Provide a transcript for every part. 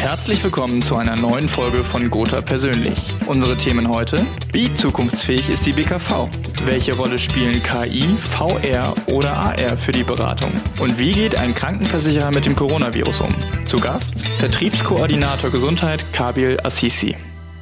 Herzlich willkommen zu einer neuen Folge von Gotha Persönlich. Unsere Themen heute: Wie zukunftsfähig ist die BKV? Welche Rolle spielen KI, VR oder AR für die Beratung? Und wie geht ein Krankenversicherer mit dem Coronavirus um? Zu Gast Vertriebskoordinator Gesundheit Kabil Assisi.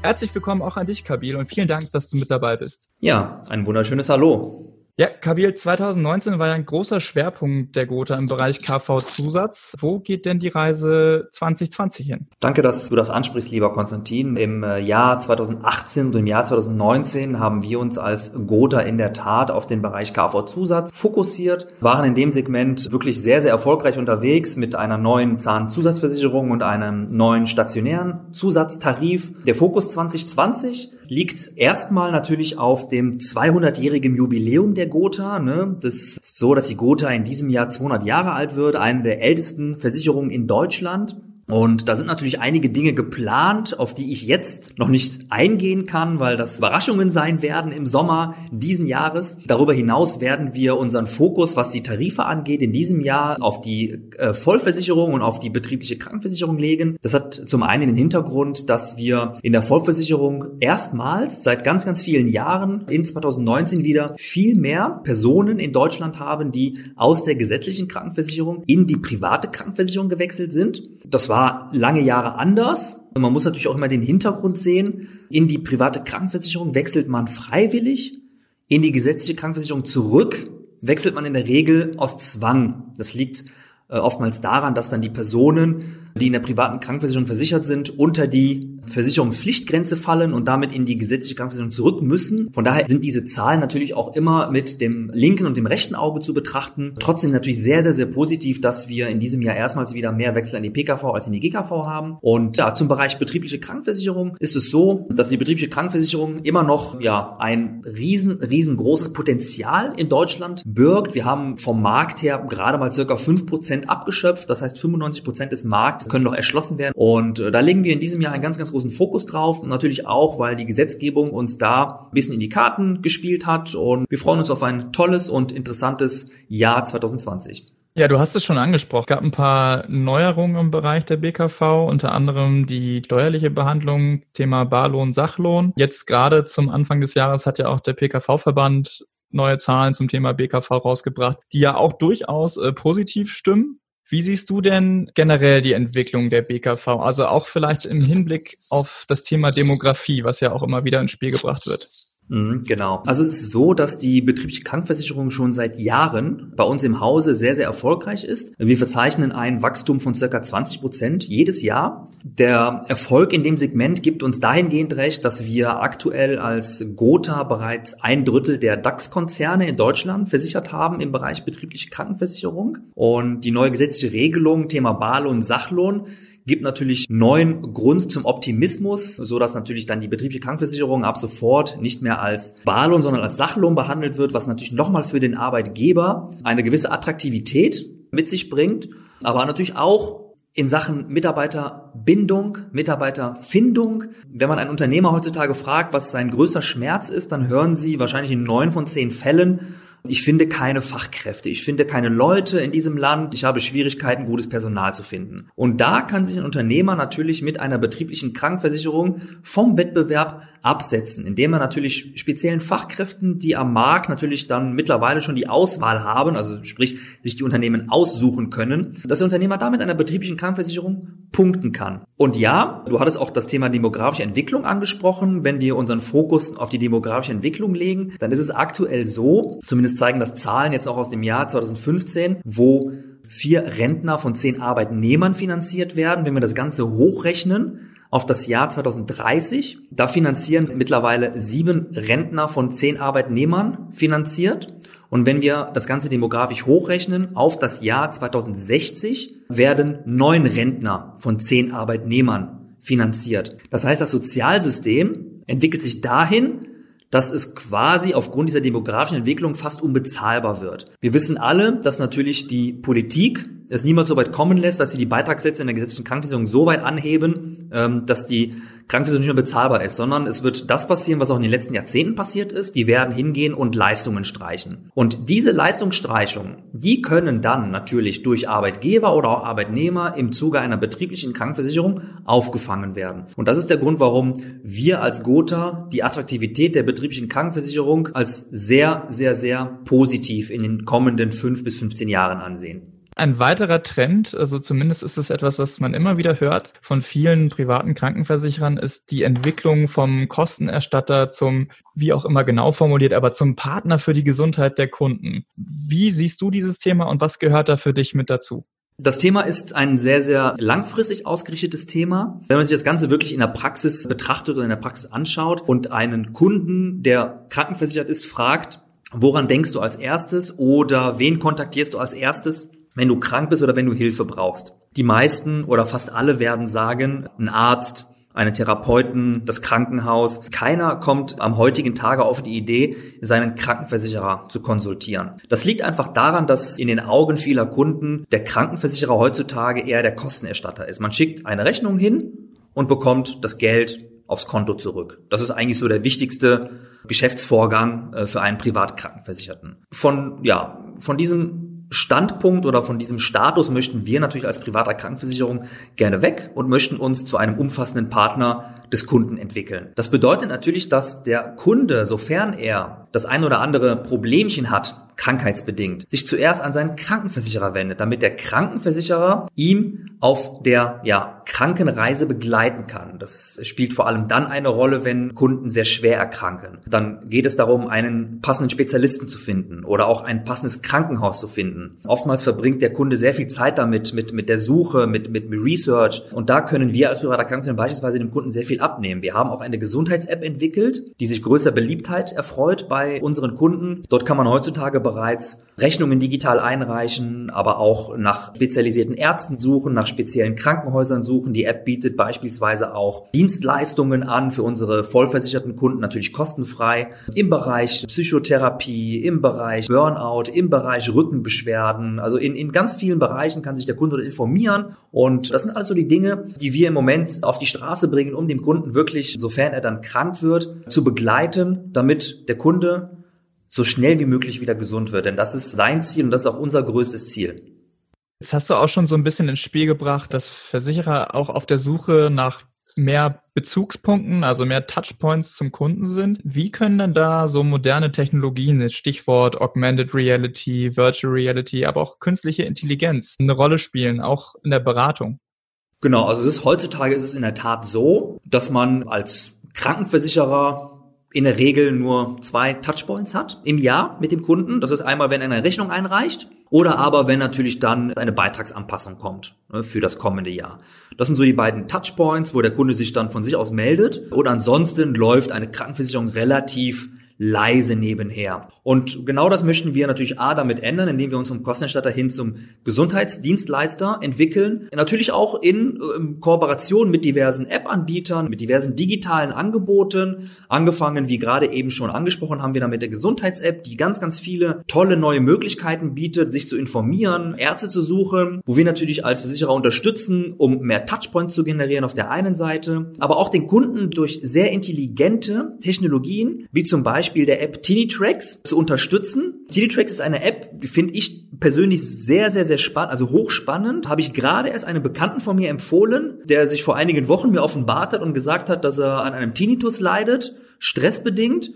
Herzlich willkommen auch an dich, Kabil, und vielen Dank, dass du mit dabei bist. Ja, ein wunderschönes Hallo. Ja, Kabil, 2019 war ja ein großer Schwerpunkt der Gotha im Bereich KV-Zusatz. Wo geht denn die Reise 2020 hin? Danke, dass du das ansprichst, lieber Konstantin. Im äh, Jahr 2018 und im Jahr 2019 haben wir uns als Gotha in der Tat auf den Bereich KV-Zusatz fokussiert, waren in dem Segment wirklich sehr, sehr erfolgreich unterwegs mit einer neuen Zahnzusatzversicherung und einem neuen stationären Zusatztarif. Der Fokus 2020 liegt erstmal natürlich auf dem 200-jährigen Jubiläum der Gotha. Ne? Das ist so, dass die Gotha in diesem Jahr 200 Jahre alt wird, eine der ältesten Versicherungen in Deutschland. Und da sind natürlich einige Dinge geplant, auf die ich jetzt noch nicht eingehen kann, weil das Überraschungen sein werden im Sommer diesen Jahres. Darüber hinaus werden wir unseren Fokus, was die Tarife angeht, in diesem Jahr auf die äh, Vollversicherung und auf die betriebliche Krankenversicherung legen. Das hat zum einen den Hintergrund, dass wir in der Vollversicherung erstmals seit ganz, ganz vielen Jahren in 2019 wieder viel mehr Personen in Deutschland haben, die aus der gesetzlichen Krankenversicherung in die private Krankenversicherung gewechselt sind. Das war war lange Jahre anders. Und man muss natürlich auch immer den Hintergrund sehen. In die private Krankenversicherung wechselt man freiwillig. In die gesetzliche Krankenversicherung zurück wechselt man in der Regel aus Zwang. Das liegt äh, oftmals daran, dass dann die Personen, die in der privaten Krankenversicherung versichert sind, unter die Versicherungspflichtgrenze fallen und damit in die gesetzliche Krankenversicherung zurück müssen. Von daher sind diese Zahlen natürlich auch immer mit dem linken und dem rechten Auge zu betrachten. Trotzdem natürlich sehr, sehr, sehr positiv, dass wir in diesem Jahr erstmals wieder mehr Wechsel in die PKV als in die GKV haben. Und ja, zum Bereich betriebliche Krankenversicherung ist es so, dass die betriebliche Krankenversicherung immer noch ja ein riesen, riesengroßes Potenzial in Deutschland birgt. Wir haben vom Markt her gerade mal circa fünf Prozent abgeschöpft. Das heißt, 95 Prozent des Marktes können noch erschlossen werden. Und äh, da legen wir in diesem Jahr ein ganz, ganz großen Fokus drauf. Natürlich auch, weil die Gesetzgebung uns da ein bisschen in die Karten gespielt hat. Und wir freuen uns auf ein tolles und interessantes Jahr 2020. Ja, du hast es schon angesprochen. Es gab ein paar Neuerungen im Bereich der BKV, unter anderem die steuerliche Behandlung, Thema Barlohn, Sachlohn. Jetzt gerade zum Anfang des Jahres hat ja auch der PKV-Verband neue Zahlen zum Thema BKV rausgebracht, die ja auch durchaus äh, positiv stimmen. Wie siehst du denn generell die Entwicklung der BKV? Also auch vielleicht im Hinblick auf das Thema Demografie, was ja auch immer wieder ins Spiel gebracht wird. Mhm, genau. Also es ist so, dass die betriebliche Krankenversicherung schon seit Jahren bei uns im Hause sehr, sehr erfolgreich ist. Wir verzeichnen ein Wachstum von circa 20 Prozent jedes Jahr. Der Erfolg in dem Segment gibt uns dahingehend recht, dass wir aktuell als Gotha bereits ein Drittel der DAX-Konzerne in Deutschland versichert haben im Bereich betriebliche Krankenversicherung. Und die neue gesetzliche Regelung, Thema Barlohn, Sachlohn, gibt natürlich neuen Grund zum Optimismus, so dass natürlich dann die betriebliche Krankenversicherung ab sofort nicht mehr als Barlohn, sondern als Sachlohn behandelt wird, was natürlich nochmal für den Arbeitgeber eine gewisse Attraktivität mit sich bringt, aber natürlich auch in Sachen Mitarbeiterbindung, Mitarbeiterfindung. Wenn man einen Unternehmer heutzutage fragt, was sein größter Schmerz ist, dann hören Sie wahrscheinlich in neun von zehn Fällen, ich finde keine Fachkräfte, ich finde keine Leute in diesem Land, ich habe Schwierigkeiten, gutes Personal zu finden. Und da kann sich ein Unternehmer natürlich mit einer betrieblichen Krankenversicherung vom Wettbewerb absetzen, indem er natürlich speziellen Fachkräften, die am Markt natürlich dann mittlerweile schon die Auswahl haben, also sprich sich die Unternehmen aussuchen können, dass der Unternehmer damit einer betrieblichen Krankenversicherung punkten kann. Und ja, du hattest auch das Thema demografische Entwicklung angesprochen. Wenn wir unseren Fokus auf die demografische Entwicklung legen, dann ist es aktuell so, zumindest zeigen das Zahlen jetzt auch aus dem Jahr 2015, wo vier Rentner von zehn Arbeitnehmern finanziert werden. Wenn wir das Ganze hochrechnen, auf das Jahr 2030. Da finanzieren mittlerweile sieben Rentner von zehn Arbeitnehmern finanziert. Und wenn wir das Ganze demografisch hochrechnen auf das Jahr 2060, werden neun Rentner von zehn Arbeitnehmern finanziert. Das heißt, das Sozialsystem entwickelt sich dahin, dass es quasi aufgrund dieser demografischen Entwicklung fast unbezahlbar wird. Wir wissen alle, dass natürlich die Politik es niemals so weit kommen lässt, dass sie die Beitragssätze in der gesetzlichen Krankenversicherung so weit anheben, ähm, dass die Krankenversicherung nicht mehr bezahlbar ist, sondern es wird das passieren, was auch in den letzten Jahrzehnten passiert ist. Die werden hingehen und Leistungen streichen. Und diese Leistungsstreichung, die können dann natürlich durch Arbeitgeber oder auch Arbeitnehmer im Zuge einer betrieblichen Krankenversicherung aufgefangen werden. Und das ist der Grund, warum wir als Gotha die Attraktivität der betrieblichen Krankenversicherung als sehr, sehr, sehr positiv in den kommenden fünf bis 15 Jahren ansehen. Ein weiterer Trend, also zumindest ist es etwas, was man immer wieder hört von vielen privaten Krankenversicherern, ist die Entwicklung vom Kostenerstatter zum, wie auch immer genau formuliert, aber zum Partner für die Gesundheit der Kunden. Wie siehst du dieses Thema und was gehört da für dich mit dazu? Das Thema ist ein sehr, sehr langfristig ausgerichtetes Thema. Wenn man sich das Ganze wirklich in der Praxis betrachtet oder in der Praxis anschaut und einen Kunden, der krankenversichert ist, fragt, woran denkst du als erstes oder wen kontaktierst du als erstes, wenn du krank bist oder wenn du Hilfe brauchst. Die meisten oder fast alle werden sagen, ein Arzt, eine Therapeuten, das Krankenhaus. Keiner kommt am heutigen Tage auf die Idee, seinen Krankenversicherer zu konsultieren. Das liegt einfach daran, dass in den Augen vieler Kunden der Krankenversicherer heutzutage eher der Kostenerstatter ist. Man schickt eine Rechnung hin und bekommt das Geld aufs Konto zurück. Das ist eigentlich so der wichtigste Geschäftsvorgang äh, für einen Privatkrankenversicherten. Von, ja, von diesem Standpunkt oder von diesem Status möchten wir natürlich als privater Krankenversicherung gerne weg und möchten uns zu einem umfassenden Partner des Kunden entwickeln. Das bedeutet natürlich, dass der Kunde, sofern er das ein oder andere Problemchen hat, krankheitsbedingt, sich zuerst an seinen Krankenversicherer wendet, damit der Krankenversicherer ihm auf der ja, Krankenreise begleiten kann. Das spielt vor allem dann eine Rolle, wenn Kunden sehr schwer erkranken. Dann geht es darum, einen passenden Spezialisten zu finden oder auch ein passendes Krankenhaus zu finden. Oftmals verbringt der Kunde sehr viel Zeit damit, mit, mit der Suche, mit, mit Research. Und da können wir als privater Krankenversicherer beispielsweise dem Kunden sehr viel abnehmen. Wir haben auch eine Gesundheits-App entwickelt, die sich größer Beliebtheit erfreut bei unseren Kunden. Dort kann man heutzutage bereits Rechnungen digital einreichen, aber auch nach spezialisierten Ärzten suchen, nach speziellen Krankenhäusern suchen. Die App bietet beispielsweise auch Dienstleistungen an für unsere vollversicherten Kunden, natürlich kostenfrei, im Bereich Psychotherapie, im Bereich Burnout, im Bereich Rückenbeschwerden. Also in, in ganz vielen Bereichen kann sich der Kunde informieren. Und das sind alles die Dinge, die wir im Moment auf die Straße bringen, um dem Kunden wirklich, sofern er dann krank wird, zu begleiten, damit der Kunde so schnell wie möglich wieder gesund wird. Denn das ist sein Ziel und das ist auch unser größtes Ziel. Jetzt hast du auch schon so ein bisschen ins Spiel gebracht, dass Versicherer auch auf der Suche nach mehr Bezugspunkten, also mehr Touchpoints zum Kunden sind. Wie können denn da so moderne Technologien, Stichwort Augmented Reality, Virtual Reality, aber auch künstliche Intelligenz eine Rolle spielen, auch in der Beratung? Genau, also es ist heutzutage ist es in der Tat so, dass man als Krankenversicherer in der Regel nur zwei Touchpoints hat im Jahr mit dem Kunden. Das ist einmal, wenn er eine Rechnung einreicht oder aber wenn natürlich dann eine Beitragsanpassung kommt ne, für das kommende Jahr. Das sind so die beiden Touchpoints, wo der Kunde sich dann von sich aus meldet. Und ansonsten läuft eine Krankenversicherung relativ leise nebenher. Und genau das möchten wir natürlich A damit ändern, indem wir uns vom Kostenerstatter hin zum Gesundheitsdienstleister entwickeln. Natürlich auch in äh, Kooperation mit diversen App-Anbietern, mit diversen digitalen Angeboten. Angefangen, wie gerade eben schon angesprochen, haben wir da mit der Gesundheits-App, die ganz, ganz viele tolle neue Möglichkeiten bietet, sich zu informieren, Ärzte zu suchen, wo wir natürlich als Versicherer unterstützen, um mehr Touchpoints zu generieren auf der einen Seite, aber auch den Kunden durch sehr intelligente Technologien, wie zum Beispiel Beispiel der App TiniTracks zu unterstützen. TiniTracks ist eine App, die finde ich persönlich sehr, sehr, sehr spannend, also hochspannend. Habe ich gerade erst einem Bekannten von mir empfohlen, der sich vor einigen Wochen mir offenbart hat und gesagt hat, dass er an einem Tinnitus leidet, stressbedingt.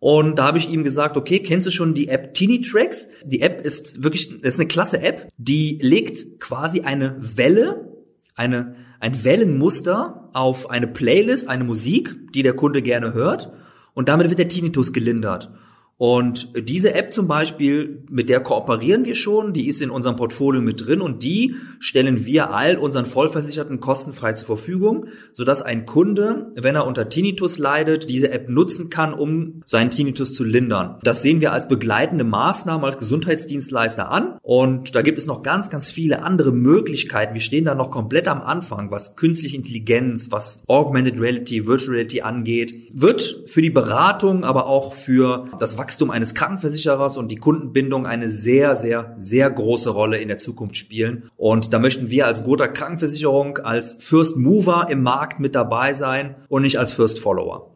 Und da habe ich ihm gesagt, okay, kennst du schon die App TiniTracks? Die App ist wirklich, ist eine klasse App, die legt quasi eine Welle, eine, ein Wellenmuster auf eine Playlist, eine Musik, die der Kunde gerne hört und damit wird der Tinnitus gelindert. Und diese App zum Beispiel, mit der kooperieren wir schon, die ist in unserem Portfolio mit drin und die stellen wir all unseren Vollversicherten kostenfrei zur Verfügung, sodass ein Kunde, wenn er unter Tinnitus leidet, diese App nutzen kann, um seinen Tinnitus zu lindern. Das sehen wir als begleitende Maßnahme als Gesundheitsdienstleister an und da gibt es noch ganz, ganz viele andere Möglichkeiten. Wir stehen da noch komplett am Anfang, was künstliche Intelligenz, was Augmented Reality, Virtual Reality angeht. Wird für die Beratung, aber auch für das Wachstum Wachstum eines Krankenversicherers und die Kundenbindung eine sehr, sehr, sehr große Rolle in der Zukunft spielen. Und da möchten wir als Gotha Krankenversicherung als First Mover im Markt mit dabei sein und nicht als First Follower.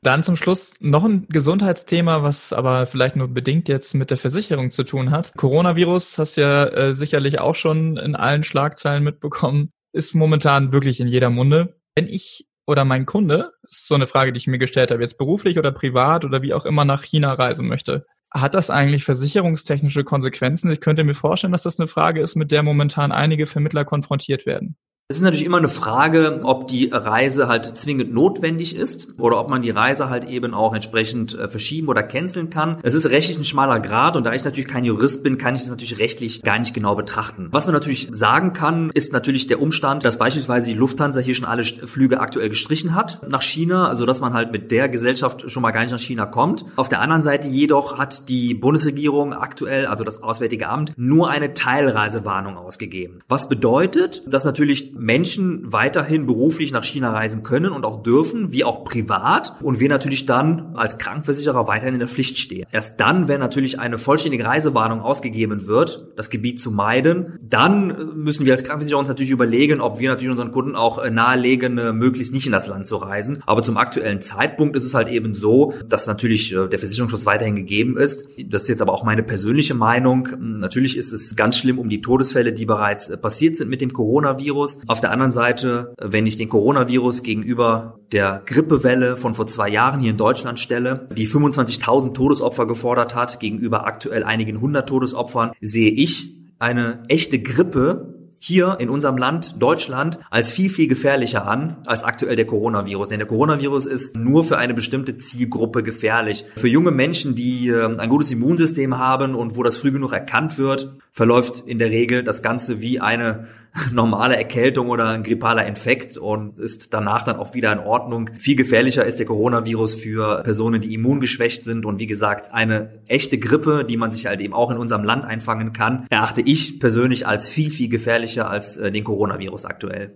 Dann zum Schluss noch ein Gesundheitsthema, was aber vielleicht nur bedingt jetzt mit der Versicherung zu tun hat. Coronavirus, hast ja äh, sicherlich auch schon in allen Schlagzeilen mitbekommen, ist momentan wirklich in jeder Munde. Wenn ich oder mein Kunde, ist so eine Frage, die ich mir gestellt habe, jetzt beruflich oder privat oder wie auch immer nach China reisen möchte, hat das eigentlich versicherungstechnische Konsequenzen? Ich könnte mir vorstellen, dass das eine Frage ist, mit der momentan einige Vermittler konfrontiert werden. Es ist natürlich immer eine Frage, ob die Reise halt zwingend notwendig ist oder ob man die Reise halt eben auch entsprechend äh, verschieben oder canceln kann. Es ist rechtlich ein schmaler Grad und da ich natürlich kein Jurist bin, kann ich das natürlich rechtlich gar nicht genau betrachten. Was man natürlich sagen kann, ist natürlich der Umstand, dass beispielsweise die Lufthansa hier schon alle Flüge aktuell gestrichen hat nach China, also dass man halt mit der Gesellschaft schon mal gar nicht nach China kommt. Auf der anderen Seite jedoch hat die Bundesregierung aktuell, also das Auswärtige Amt, nur eine Teilreisewarnung ausgegeben. Was bedeutet, dass natürlich Menschen weiterhin beruflich nach China reisen können und auch dürfen, wie auch privat. Und wir natürlich dann als Krankenversicherer weiterhin in der Pflicht stehen. Erst dann, wenn natürlich eine vollständige Reisewarnung ausgegeben wird, das Gebiet zu meiden, dann müssen wir als Krankenversicherer uns natürlich überlegen, ob wir natürlich unseren Kunden auch nahelegen, möglichst nicht in das Land zu reisen. Aber zum aktuellen Zeitpunkt ist es halt eben so, dass natürlich äh, der Versicherungsschutz weiterhin gegeben ist. Das ist jetzt aber auch meine persönliche Meinung. Natürlich ist es ganz schlimm um die Todesfälle, die bereits äh, passiert sind mit dem Coronavirus. Auf der anderen Seite, wenn ich den Coronavirus gegenüber der Grippewelle von vor zwei Jahren hier in Deutschland stelle, die 25.000 Todesopfer gefordert hat, gegenüber aktuell einigen hundert Todesopfern, sehe ich eine echte Grippe hier in unserem Land, Deutschland, als viel, viel gefährlicher an als aktuell der Coronavirus. Denn der Coronavirus ist nur für eine bestimmte Zielgruppe gefährlich. Für junge Menschen, die äh, ein gutes Immunsystem haben und wo das früh genug erkannt wird, verläuft in der Regel das Ganze wie eine normale Erkältung oder ein grippaler Infekt und ist danach dann auch wieder in Ordnung. Viel gefährlicher ist der Coronavirus für Personen, die immungeschwächt sind und wie gesagt, eine echte Grippe, die man sich halt eben auch in unserem Land einfangen kann, erachte ich persönlich als viel, viel gefährlicher als äh, den Coronavirus aktuell.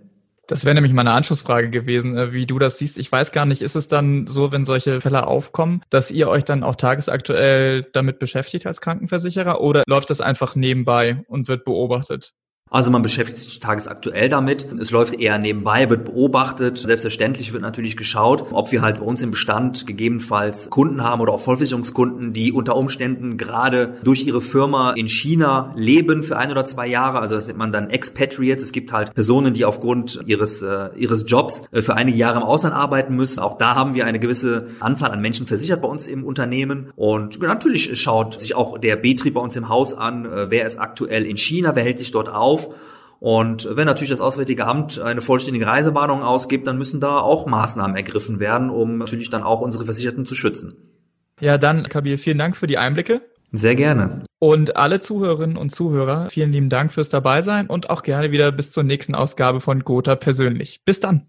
Das wäre nämlich meine Anschlussfrage gewesen, äh, wie du das siehst. Ich weiß gar nicht, ist es dann so, wenn solche Fälle aufkommen, dass ihr euch dann auch tagesaktuell damit beschäftigt als Krankenversicherer oder läuft das einfach nebenbei und wird beobachtet? Also man beschäftigt sich tagesaktuell damit. Es läuft eher nebenbei, wird beobachtet. Selbstverständlich wird natürlich geschaut, ob wir halt bei uns im Bestand gegebenenfalls Kunden haben oder auch Vollversicherungskunden, die unter Umständen gerade durch ihre Firma in China leben für ein oder zwei Jahre. Also das nennt man dann Expatriates. Es gibt halt Personen, die aufgrund ihres, äh, ihres Jobs äh, für einige Jahre im Ausland arbeiten müssen. Auch da haben wir eine gewisse Anzahl an Menschen versichert bei uns im Unternehmen. Und natürlich schaut sich auch der Betrieb bei uns im Haus an, äh, wer ist aktuell in China, wer hält sich dort auf auf. Und wenn natürlich das Auswärtige Amt eine vollständige Reisewarnung ausgibt, dann müssen da auch Maßnahmen ergriffen werden, um natürlich dann auch unsere Versicherten zu schützen. Ja, dann, Kabil, vielen Dank für die Einblicke. Sehr gerne. Und alle Zuhörerinnen und Zuhörer, vielen lieben Dank fürs Dabeisein und auch gerne wieder bis zur nächsten Ausgabe von Gotha persönlich. Bis dann.